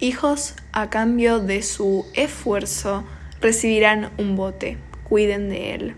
hijos a cambio de su esfuerzo recibirán un bote. Cuiden de él.